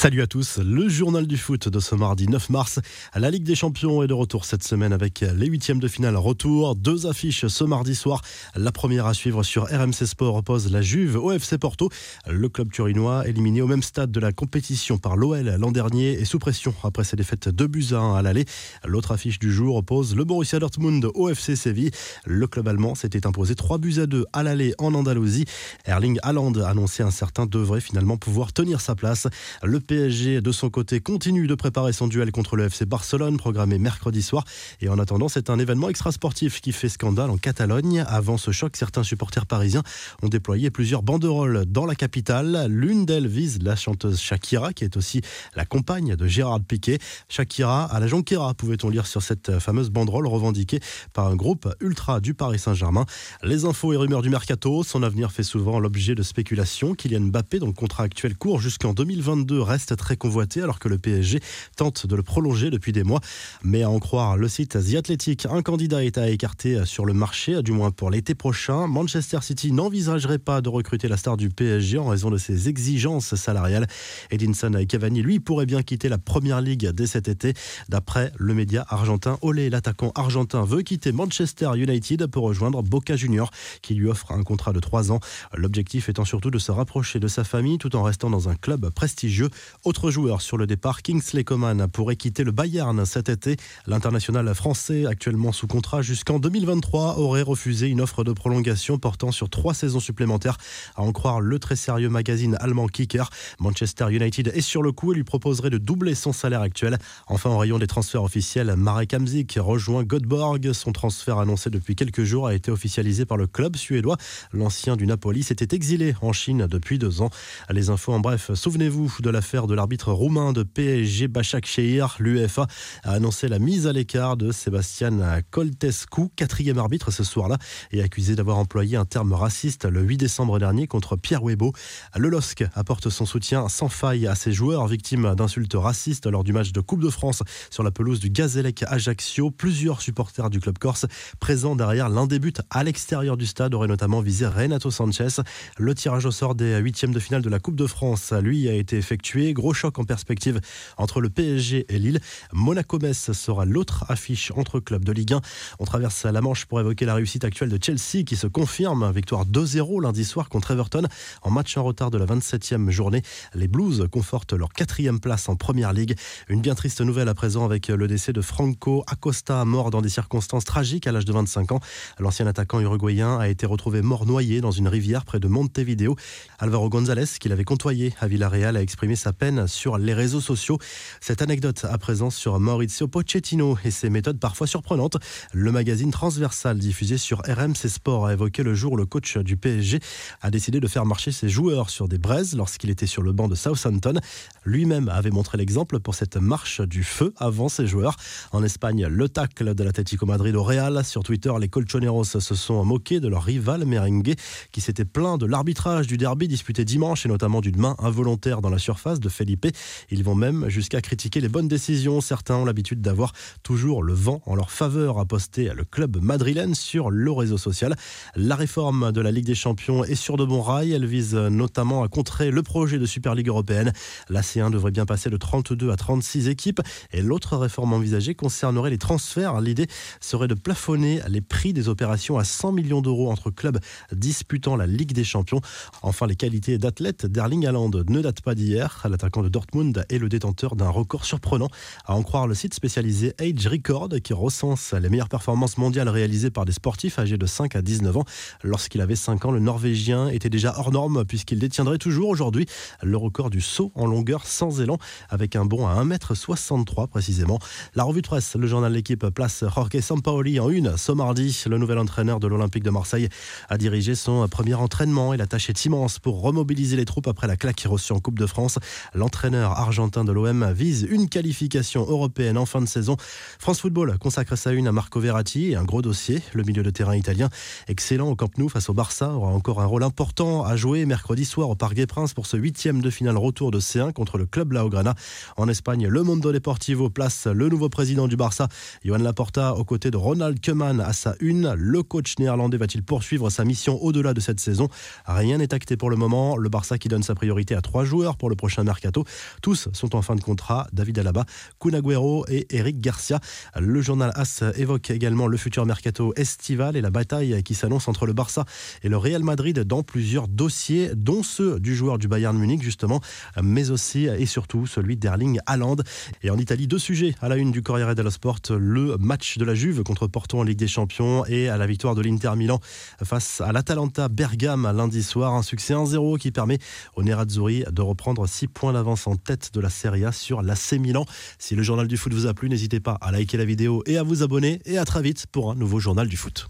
Salut à tous, le journal du foot de ce mardi 9 mars. La Ligue des Champions est de retour cette semaine avec les huitièmes de finale retour. Deux affiches ce mardi soir. La première à suivre sur RMC Sport oppose la Juve au FC Porto. Le club turinois éliminé au même stade de la compétition par l'OL l'an dernier et sous pression après ses défaites de buts à 1 à l'aller. L'autre affiche du jour oppose le Borussia Dortmund au FC Séville. Le club allemand s'était imposé 3 buts à 2 à l'aller en Andalousie. Erling Haaland annoncé un certain devrait finalement pouvoir tenir sa place. PSG, de son côté, continue de préparer son duel contre le FC Barcelone, programmé mercredi soir. Et en attendant, c'est un événement extra-sportif qui fait scandale en Catalogne. Avant ce choc, certains supporters parisiens ont déployé plusieurs banderoles dans la capitale. L'une d'elles vise la chanteuse Shakira, qui est aussi la compagne de Gérard Piquet. Shakira à la Jonquera, pouvait-on lire sur cette fameuse banderole revendiquée par un groupe ultra du Paris Saint-Germain. Les infos et rumeurs du mercato, son avenir fait souvent l'objet de spéculations. Kylian Mbappé, dont le contrat actuel court jusqu'en 2022, reste très convoité alors que le PSG tente de le prolonger depuis des mois. Mais à en croire le site The Athletic, un candidat est à écarter sur le marché, du moins pour l'été prochain. Manchester City n'envisagerait pas de recruter la star du PSG en raison de ses exigences salariales. Edinson Cavani, lui, pourrait bien quitter la première ligue dès cet été. D'après le média argentin Olé, l'attaquant argentin veut quitter Manchester United pour rejoindre Boca Junior, qui lui offre un contrat de 3 ans. L'objectif étant surtout de se rapprocher de sa famille tout en restant dans un club prestigieux. Autre joueur sur le départ, Kingsley Coman pourrait quitter le Bayern cet été. L'international français, actuellement sous contrat jusqu'en 2023, aurait refusé une offre de prolongation portant sur trois saisons supplémentaires. À en croire le très sérieux magazine allemand Kicker, Manchester United est sur le coup et lui proposerait de doubler son salaire actuel. Enfin, en rayon des transferts officiels, Marek Hamzik rejoint Göteborg. Son transfert annoncé depuis quelques jours a été officialisé par le club suédois. L'ancien du Napoli s'était exilé en Chine depuis deux ans. Les infos en bref, souvenez-vous de l'affaire de l'arbitre roumain de PSG Bachak Shehir, l'UEFA a annoncé la mise à l'écart de Sébastien Coltescu, quatrième arbitre ce soir-là, et accusé d'avoir employé un terme raciste le 8 décembre dernier contre Pierre Webo. Le LOSC apporte son soutien sans faille à ses joueurs victimes d'insultes racistes lors du match de Coupe de France sur la pelouse du Gazélec Ajaccio. Plusieurs supporters du club corse présents derrière l'un des buts à l'extérieur du stade auraient notamment visé Renato Sanchez. Le tirage au sort des huitièmes de finale de la Coupe de France, lui, a été effectué. Gros choc en perspective entre le PSG et Lille. Monaco-Metz sera l'autre affiche entre clubs de Ligue 1. On traverse la Manche pour évoquer la réussite actuelle de Chelsea qui se confirme. Victoire 2-0 lundi soir contre Everton en match en retard de la 27e journée. Les Blues confortent leur quatrième place en Première Ligue. Une bien triste nouvelle à présent avec le décès de Franco Acosta, mort dans des circonstances tragiques à l'âge de 25 ans. L'ancien attaquant uruguayen a été retrouvé mort noyé dans une rivière près de Montevideo. Alvaro González, qu'il avait côtoyé à Villarreal, a exprimé sa sur les réseaux sociaux. Cette anecdote à présent sur Maurizio Pochettino et ses méthodes parfois surprenantes. Le magazine transversal diffusé sur RMC Sport a évoqué le jour où le coach du PSG a décidé de faire marcher ses joueurs sur des braises lorsqu'il était sur le banc de Southampton. Lui-même avait montré l'exemple pour cette marche du feu avant ses joueurs. En Espagne, le tacle de l'Atlético Madrid au Real. Sur Twitter, les Colchoneros se sont moqués de leur rival merengue qui s'était plaint de l'arbitrage du derby disputé dimanche et notamment d'une main involontaire dans la surface de Felipe. Ils vont même jusqu'à critiquer les bonnes décisions. Certains ont l'habitude d'avoir toujours le vent en leur faveur, a posté le club madrilène sur le réseau social. La réforme de la Ligue des Champions est sur de bons rails. Elle vise notamment à contrer le projet de Super Ligue européenne. La C1 devrait bien passer de 32 à 36 équipes. Et l'autre réforme envisagée concernerait les transferts. L'idée serait de plafonner les prix des opérations à 100 millions d'euros entre clubs disputant la Ligue des Champions. Enfin, les qualités d'athlète d'Erling Haaland ne datent pas d'hier. L'attaquant de Dortmund est le détenteur d'un record surprenant. À en croire le site spécialisé Age Record qui recense les meilleures performances mondiales réalisées par des sportifs âgés de 5 à 19 ans. Lorsqu'il avait 5 ans, le Norvégien était déjà hors norme puisqu'il détiendrait toujours aujourd'hui le record du saut en longueur sans élan avec un bond à 1m63 précisément. La revue de presse, le journal L'équipe place Jorge Sampaoli en une ce mardi. Le nouvel entraîneur de l'Olympique de Marseille a dirigé son premier entraînement et la tâche est immense pour remobiliser les troupes après la claque reçue en Coupe de France. L'entraîneur argentin de l'OM vise une qualification européenne en fin de saison. France Football consacre sa une à Marco Verratti et un gros dossier. Le milieu de terrain italien, excellent au Camp Nou face au Barça, aura encore un rôle important à jouer mercredi soir au Parc des Princes pour ce huitième de finale retour de C1 contre le club Laograna. En Espagne, le Mondo Deportivo place le nouveau président du Barça, Johan Laporta, aux côtés de Ronald Koeman à sa une. Le coach néerlandais va-t-il poursuivre sa mission au-delà de cette saison? Rien n'est acté pour le moment. Le Barça qui donne sa priorité à trois joueurs pour le prochain Tous sont en fin de contrat. David Alaba, Kun et Eric Garcia. Le journal AS évoque également le futur mercato estival et la bataille qui s'annonce entre le Barça et le Real Madrid dans plusieurs dossiers, dont ceux du joueur du Bayern Munich justement, mais aussi et surtout celui d'Erling Haaland. Et en Italie, deux sujets à la une du Corriere dello Sport, le match de la Juve contre Porto en Ligue des Champions et à la victoire de l'Inter Milan face à l'Atalanta Bergame lundi soir. Un succès 1-0 qui permet aux Nerazzurri de reprendre 6 points d'avance en tête de la Serie A sur l'AC Milan. Si le journal du foot vous a plu, n'hésitez pas à liker la vidéo et à vous abonner. Et à très vite pour un nouveau journal du foot.